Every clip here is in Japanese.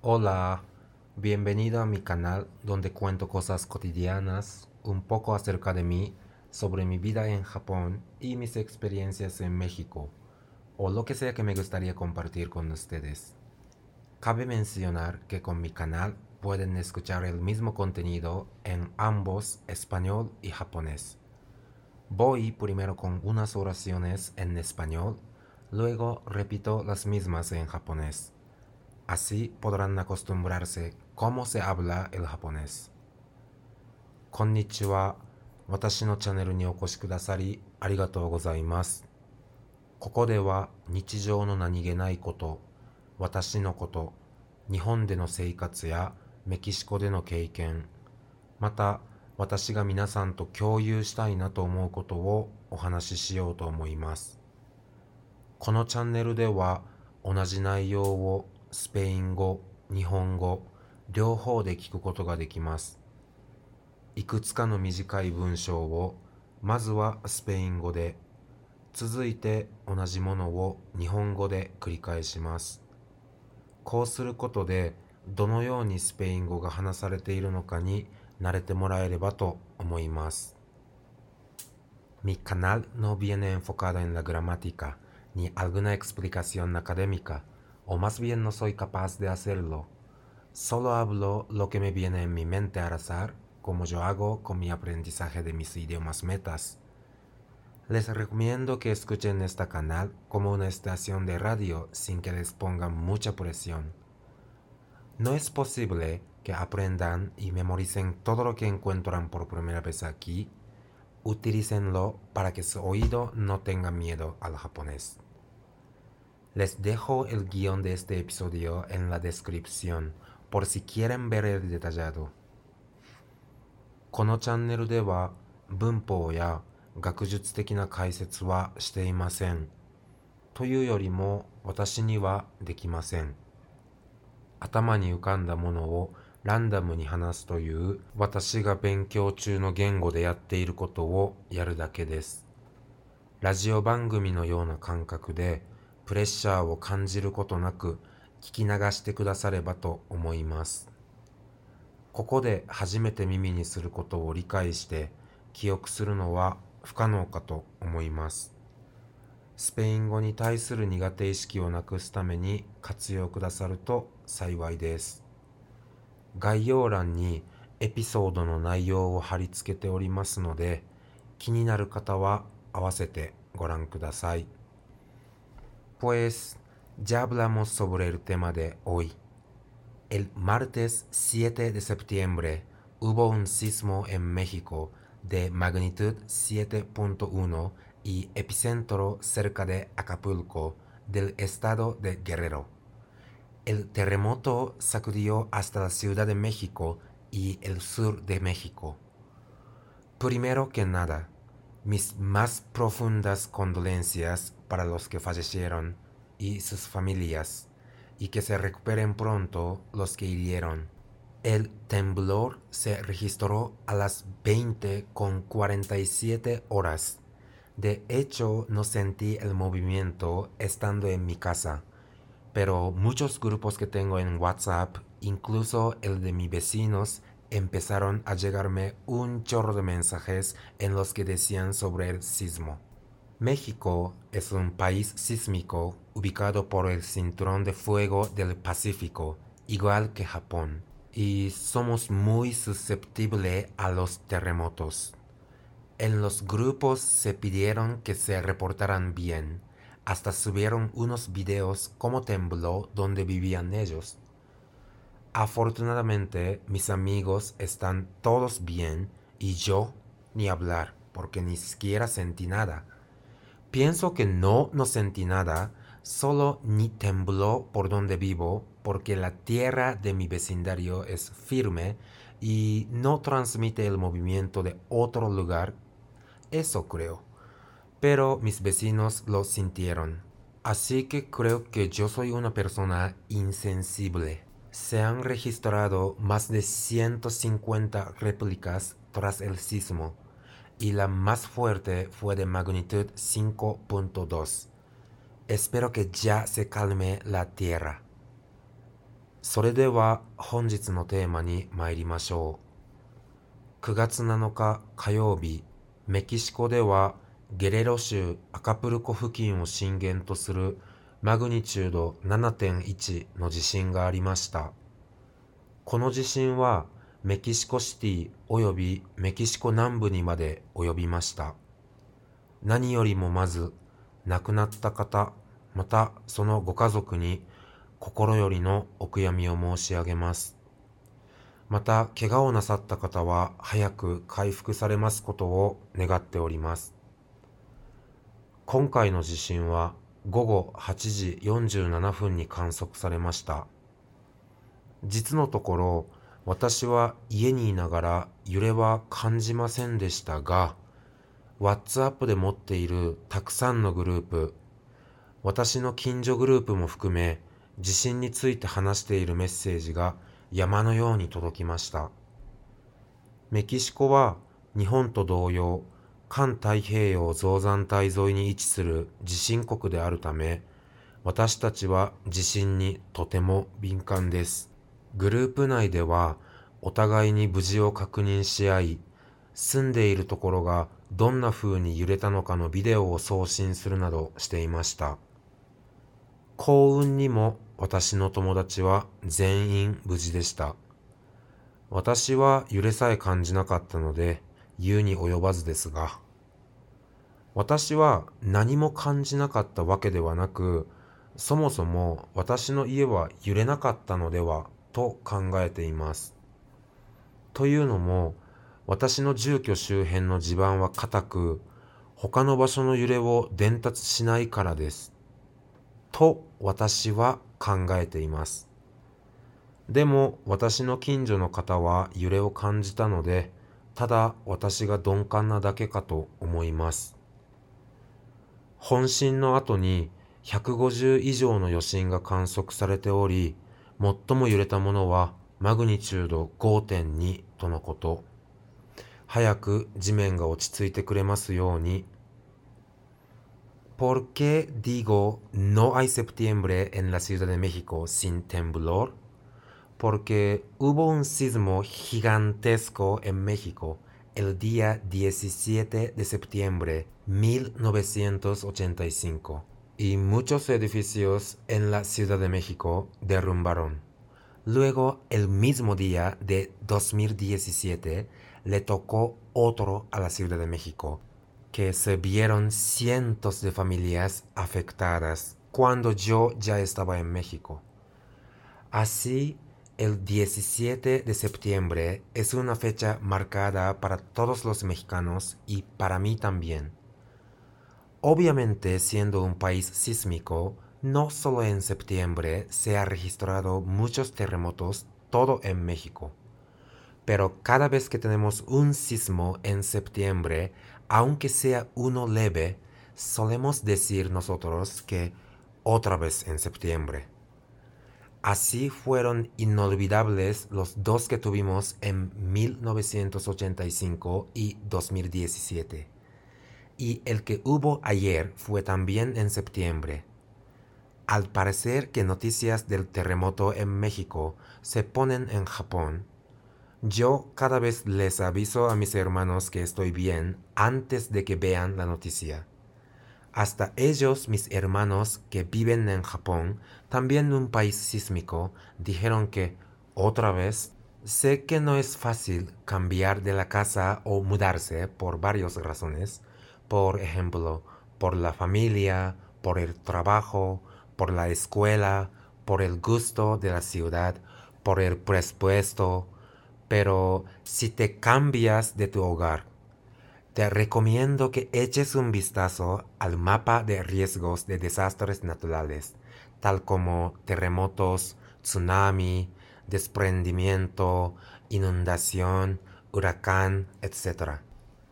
Hola, bienvenido a mi canal donde cuento cosas cotidianas, un poco acerca de mí, sobre mi vida en Japón y mis experiencias en México, o lo que sea que me gustaría compartir con ustedes. Cabe mencionar que con mi canal pueden escuchar el mismo contenido en ambos español y japonés. Voy primero con unas oraciones en español, luego repito las mismas en japonés. Así podrán acostumbrarse cómo se habla el japonés. こんにちは。私のチャンネルにお越しくださりありがとうございます。ここでは日常の何気ないこと、私のこと、日本での生活やメキシコでの経験、また私が皆さんと共有したいなと思うことをお話ししようと思います。このチャンネルでは同じ内容をスペイン語、日本語、両方で聞くことができます。いくつかの短い文章をまずはスペイン語で、続いて同じものを日本語で繰り返します。こうすることでどのようにスペイン語が話されているのかに慣れてもらえればと思います。Mi canal no viene enfocado en la gramática ni alguna explicación académica, o más bien no soy capaz de hacerlo. Solo hablo lo que me viene en mi mente al azar, como yo hago con mi aprendizaje de mis idiomas metas. Les recomiendo que escuchen este canal como una estación de radio sin que les pongan mucha presión. No es posible que aprendan y memoricen todo lo que encuentran por primera vez aquí. Utilícenlo para que su oído no tenga miedo al japonés. Les dejo el guión de este episodio en la descripción por si quieren ver el detallado. このチャンネルでは文法や学術的な解説はしていません。というよりも私にはできません。頭に浮かんだものをランダムに話すという私が勉強中の言語でやっていることをやるだけです。ラジオ番組のような感覚でプレッシャーを感じることなく聞き流してくださればと思います。ここで初めて耳にすることを理解して記憶するのは不可能かと思います。スペイン語に対する苦手意識をなくすために活用くださると幸いです。概要欄にエピソードの内容を貼り付けておりますので、気になる方は合わせてご覧ください。Pues ya hablamos sobre el tema de hoy. El martes 7 de septiembre hubo un sismo en México de magnitud 7.1 y epicentro cerca de Acapulco, del estado de Guerrero. El terremoto sacudió hasta la Ciudad de México y el sur de México. Primero que nada, mis más profundas condolencias para los que fallecieron y sus familias, y que se recuperen pronto los que hirieron. El temblor se registró a las 20 con 47 horas. De hecho, no sentí el movimiento estando en mi casa, pero muchos grupos que tengo en WhatsApp, incluso el de mis vecinos, empezaron a llegarme un chorro de mensajes en los que decían sobre el sismo. México es un país sísmico ubicado por el cinturón de fuego del Pacífico, igual que Japón, y somos muy susceptibles a los terremotos. En los grupos se pidieron que se reportaran bien, hasta subieron unos videos cómo tembló donde vivían ellos. Afortunadamente mis amigos están todos bien y yo ni hablar porque ni siquiera sentí nada. Pienso que no, no sentí nada, solo ni tembló por donde vivo porque la tierra de mi vecindario es firme y no transmite el movimiento de otro lugar. Eso creo. Pero mis vecinos lo sintieron. Así que creo que yo soy una persona insensible. Se han registrado más de 150 réplicas tras el sismo y la más fuerte fue de magnitud 5.2. Espero que ya se calme la tierra. それでは本日のテーマに参りましょう。9月7日火曜日、メキシコではゲレロ州アカプルコ付近を震源とするマグニチュード7.1の地震がありました。この地震はメキシコシティ及びメキシコ南部にまで及びました。何よりもまず亡くなった方、またそのご家族に心よりのお悔やみを申し上げます。また、怪我をなさった方は早く回復されますことを願っております。今回の地震は午後8時47分に観測されました。実のところ、私は家にいながら揺れは感じませんでしたが、WhatsApp で持っているたくさんのグループ、私の近所グループも含め、地震について話しているメッセージが山のように届きました。メキシコは日本と同様、環太平洋造山帯沿いに位置する地震国であるため、私たちは地震にとても敏感です。グループ内ではお互いに無事を確認し合い、住んでいるところがどんな風に揺れたのかのビデオを送信するなどしていました。幸運にも私の友達は全員無事でした。私は揺れさえ感じなかったので言うに及ばずですが、私は何も感じなかったわけではなく、そもそも私の家は揺れなかったのではと考えています。というのも、私の住居周辺の地盤は硬く、他の場所の揺れを伝達しないからです。と私は考えています。でも私の近所の方は揺れを感じたので、ただ私が鈍感なだけかと思います。本震の後に150以上の余震が観測されており、最も揺れたものはマグニチュード5.2とのこと。早く地面が落ち着いてくれますように ¿Por qué digo no hay septiembre en la Ciudad de México sin temblor? Porque hubo un sismo gigantesco en México el día 17 de septiembre 1985 y muchos edificios en la Ciudad de México derrumbaron. Luego, el mismo día de 2017, le tocó otro a la Ciudad de México que se vieron cientos de familias afectadas cuando yo ya estaba en México. Así, el 17 de septiembre es una fecha marcada para todos los mexicanos y para mí también. Obviamente, siendo un país sísmico, no solo en septiembre se ha registrado muchos terremotos todo en México. Pero cada vez que tenemos un sismo en septiembre, aunque sea uno leve, solemos decir nosotros que otra vez en septiembre. Así fueron inolvidables los dos que tuvimos en 1985 y 2017. Y el que hubo ayer fue también en septiembre. Al parecer que noticias del terremoto en México se ponen en Japón, yo cada vez les aviso a mis hermanos que estoy bien antes de que vean la noticia. Hasta ellos, mis hermanos que viven en Japón, también un país sísmico, dijeron que, otra vez, sé que no es fácil cambiar de la casa o mudarse por varias razones. Por ejemplo, por la familia, por el trabajo, por la escuela, por el gusto de la ciudad, por el presupuesto, pero si te cambias de tu hogar, te recomiendo que eches un vistazo al mapa de riesgos de desastres naturales, tal como terremotos, tsunami, desprendimiento, inundación, huracán, etc.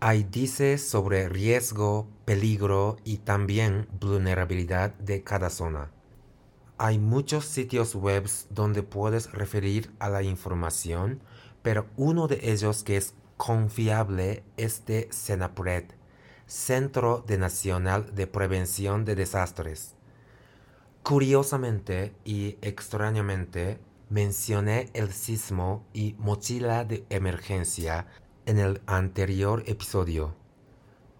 Ahí dice sobre riesgo, peligro y también vulnerabilidad de cada zona. Hay muchos sitios web donde puedes referir a la información pero uno de ellos que es confiable es de Centro de Nacional de Prevención de Desastres. Curiosamente y extrañamente, mencioné el sismo y mochila de emergencia en el anterior episodio.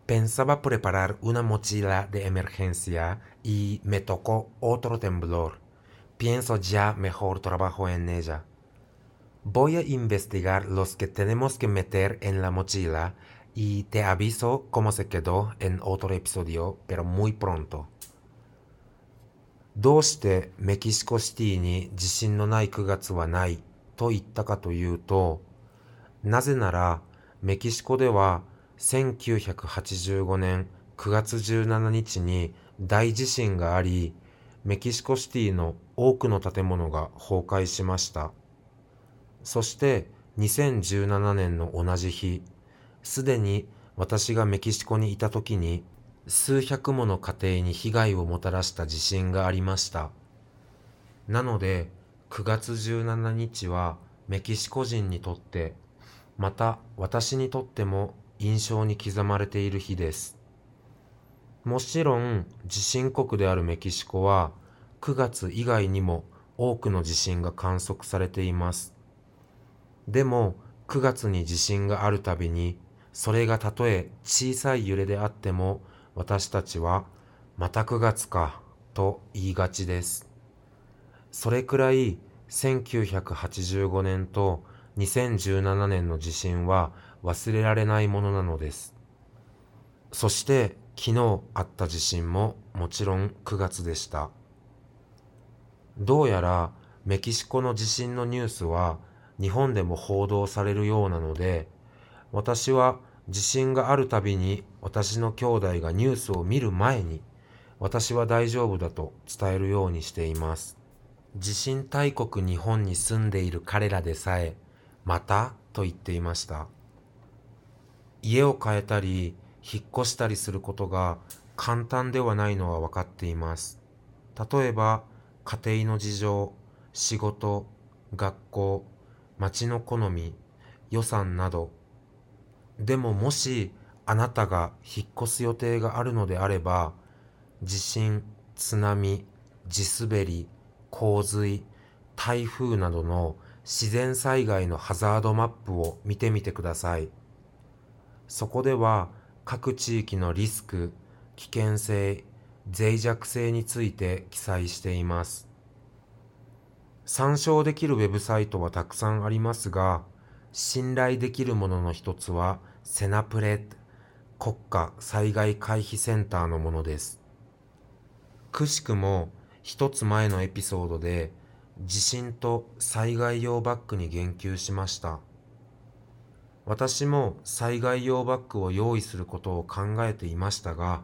Pensaba preparar una mochila de emergencia y me tocó otro temblor. Pienso ya mejor trabajo en ella. Voy a investigar los que tenemos que meter en la mochila y te aviso cómo se quedó en otro episodio, pero muy pronto. どうしてメキシコシティに地震のない9月はないと言ったかというと、なぜならメキシコでは1985年9月17日に大地震があり、メキシコシティの多くの建物が崩壊しました。そして2017年の同じ日、すでに私がメキシコにいた時に数百もの家庭に被害をもたらした地震がありました。なので9月17日はメキシコ人にとってまた私にとっても印象に刻まれている日です。もちろん地震国であるメキシコは9月以外にも多くの地震が観測されています。でも9月に地震があるたびにそれがたとえ小さい揺れであっても私たちはまた9月かと言いがちです。それくらい1985年と2017年の地震は忘れられないものなのです。そして昨日あった地震ももちろん9月でした。どうやらメキシコの地震のニュースは日本でも報道されるようなので、私は地震があるたびに私の兄弟がニュースを見る前に私は大丈夫だと伝えるようにしています。地震大国日本に住んでいる彼らでさえまたと言っていました。家を変えたり、引っ越したりすることが簡単ではないのは分かっています。例えば、家庭の事情、仕事、学校、町の好み、予算など。でももしあなたが引っ越す予定があるのであれば、地震、津波、地滑り、洪水、台風などの自然災害のハザードマップを見てみてください。そこでは各地域のリスク、危険性、脆弱性について記載しています。参照できるウェブサイトはたくさんありますが、信頼できるものの一つはセナプレ国家災害回避センターのものです。くしくも一つ前のエピソードで地震と災害用バッグに言及しました。私も災害用バッグを用意することを考えていましたが、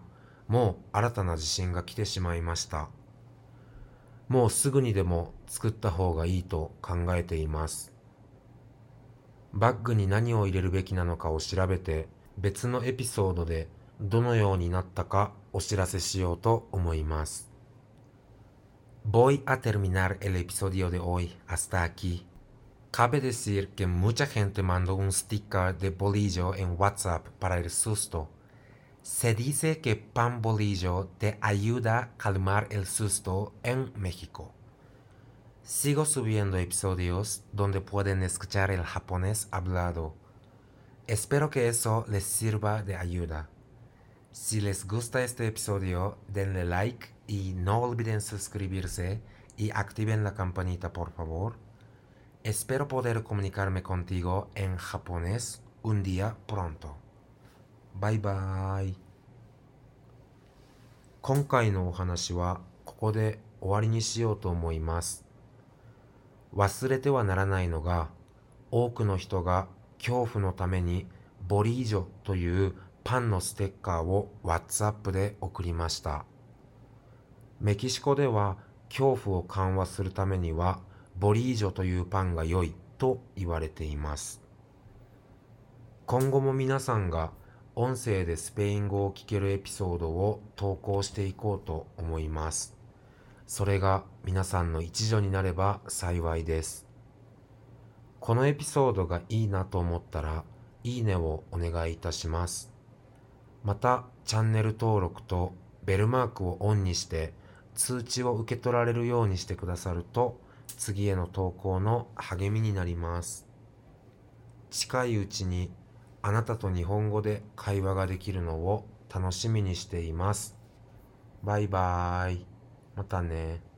もう新たな地震が来てしまいました。もうすぐにでも作った方がいいと考えています。バッグに何を入れるべきなのかを調べて別のエピソードでどのようになったかお知らせしようと思います。Voy a terminar el episodio de hoy hasta aquí. Cabe decir que mucha gente mandó un sticker de bolillo en WhatsApp para el susto. Se dice que pan bolillo te ayuda a calmar el susto en México. Sigo subiendo episodios donde pueden escuchar el japonés hablado. Espero que eso les sirva de ayuda. Si les gusta este episodio, denle like y no olviden suscribirse y activen la campanita por favor. Espero poder comunicarme contigo en japonés un día pronto. Bye bye. 今回のお話はここで終わりにしようと思います。忘れてはならないのが多くの人が恐怖のためにボリージョというパンのステッカーを WhatsApp で送りました。メキシコでは恐怖を緩和するためにはボリージョというパンが良いと言われています。今後も皆さんが音声でスペイン語を聞けるエピソードを投稿していこうと思います。それが皆さんの一助になれば幸いです。このエピソードがいいなと思ったら、いいねをお願いいたします。また、チャンネル登録とベルマークをオンにして通知を受け取られるようにしてくださると次への投稿の励みになります。近いうちにあなたと日本語で会話ができるのを楽しみにしています。バイバーイ。またね。